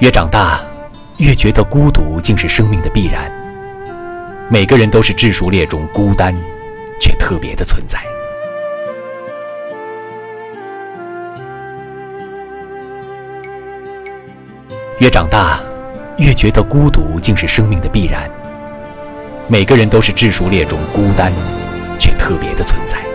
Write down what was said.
越长大，越觉得孤独竟是生命的必然。每个人都是质数列中孤单却特别的存在。越长大，越觉得孤独竟是生命的必然。每个人都是质数列中孤单却特别的存在。